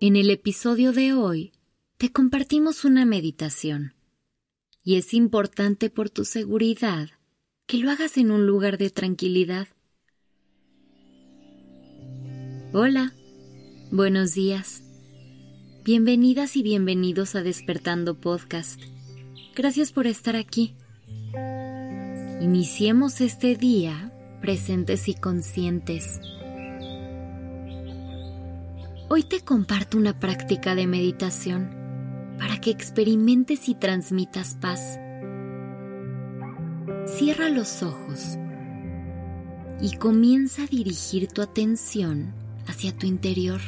En el episodio de hoy te compartimos una meditación y es importante por tu seguridad que lo hagas en un lugar de tranquilidad. Hola, buenos días. Bienvenidas y bienvenidos a Despertando Podcast. Gracias por estar aquí. Iniciemos este día presentes y conscientes. Hoy te comparto una práctica de meditación para que experimentes y transmitas paz. Cierra los ojos y comienza a dirigir tu atención hacia tu interior.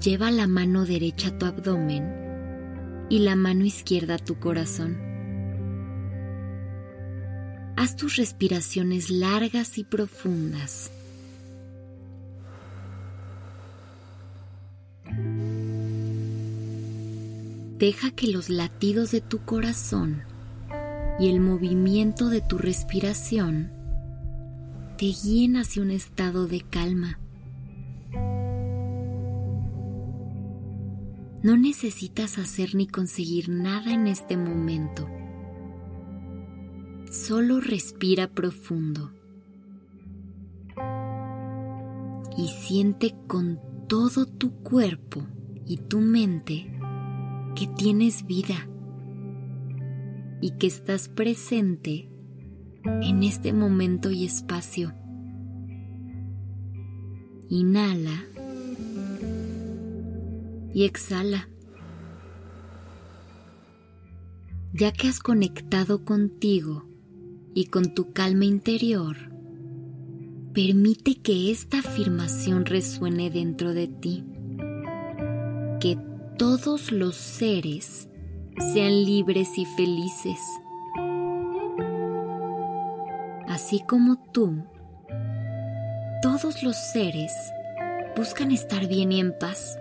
Lleva la mano derecha a tu abdomen y la mano izquierda a tu corazón. Haz tus respiraciones largas y profundas Deja que los latidos de tu corazón y el movimiento de tu respiración te guíen hacia un estado de calma. No necesitas hacer ni conseguir nada en este momento. Solo respira profundo y siente con todo tu cuerpo y tu mente que tienes vida y que estás presente en este momento y espacio. Inhala y exhala. Ya que has conectado contigo y con tu calma interior, permite que esta afirmación resuene dentro de ti. Que todos los seres sean libres y felices. Así como tú, todos los seres buscan estar bien y en paz.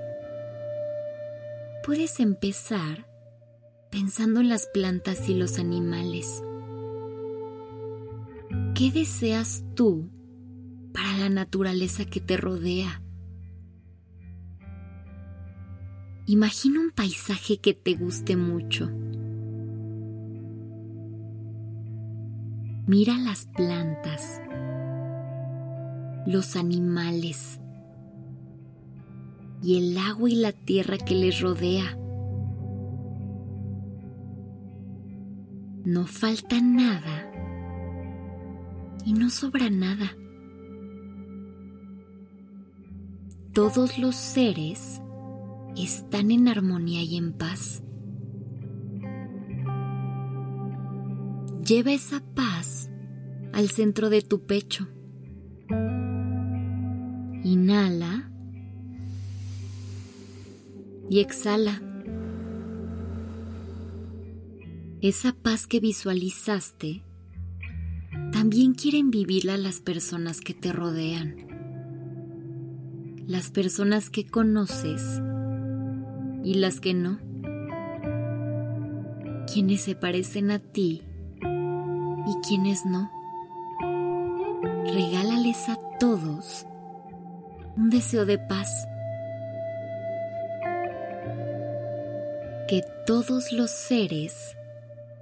Puedes empezar pensando en las plantas y los animales. ¿Qué deseas tú para la naturaleza que te rodea? Imagina un paisaje que te guste mucho. Mira las plantas, los animales y el agua y la tierra que les rodea. No falta nada y no sobra nada. Todos los seres están en armonía y en paz. Lleva esa paz al centro de tu pecho. Inhala y exhala. Esa paz que visualizaste, también quieren vivirla las personas que te rodean, las personas que conoces y las que no. Quienes se parecen a ti y quienes no. Regálales a todos un deseo de paz. Que todos los seres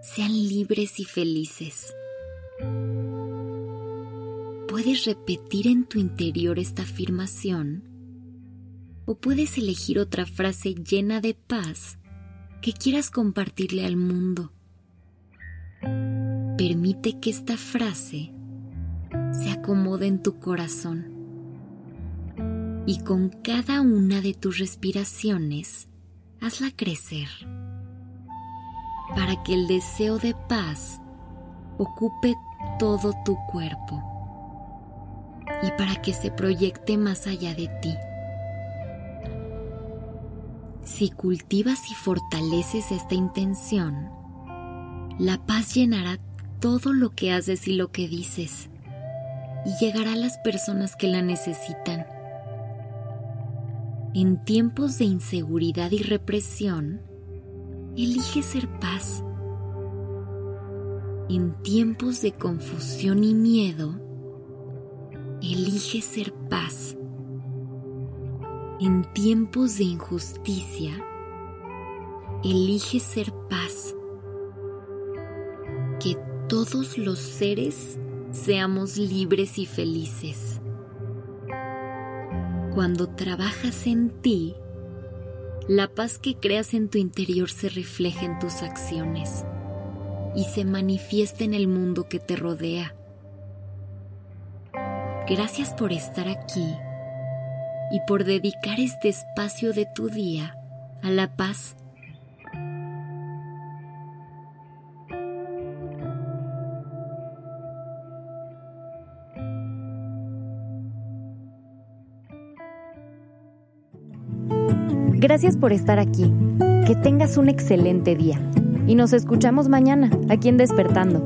sean libres y felices. Puedes repetir en tu interior esta afirmación o puedes elegir otra frase llena de paz que quieras compartirle al mundo. Permite que esta frase se acomode en tu corazón y con cada una de tus respiraciones hazla crecer para que el deseo de paz ocupe todo tu cuerpo y para que se proyecte más allá de ti. Si cultivas y fortaleces esta intención, la paz llenará todo lo que haces y lo que dices y llegará a las personas que la necesitan. En tiempos de inseguridad y represión, elige ser paz. En tiempos de confusión y miedo, elige ser paz. En tiempos de injusticia, elige ser paz. Que todos los seres seamos libres y felices. Cuando trabajas en ti, la paz que creas en tu interior se refleja en tus acciones y se manifiesta en el mundo que te rodea. Gracias por estar aquí y por dedicar este espacio de tu día a la paz. Gracias por estar aquí. Que tengas un excelente día. Y nos escuchamos mañana, aquí en Despertando.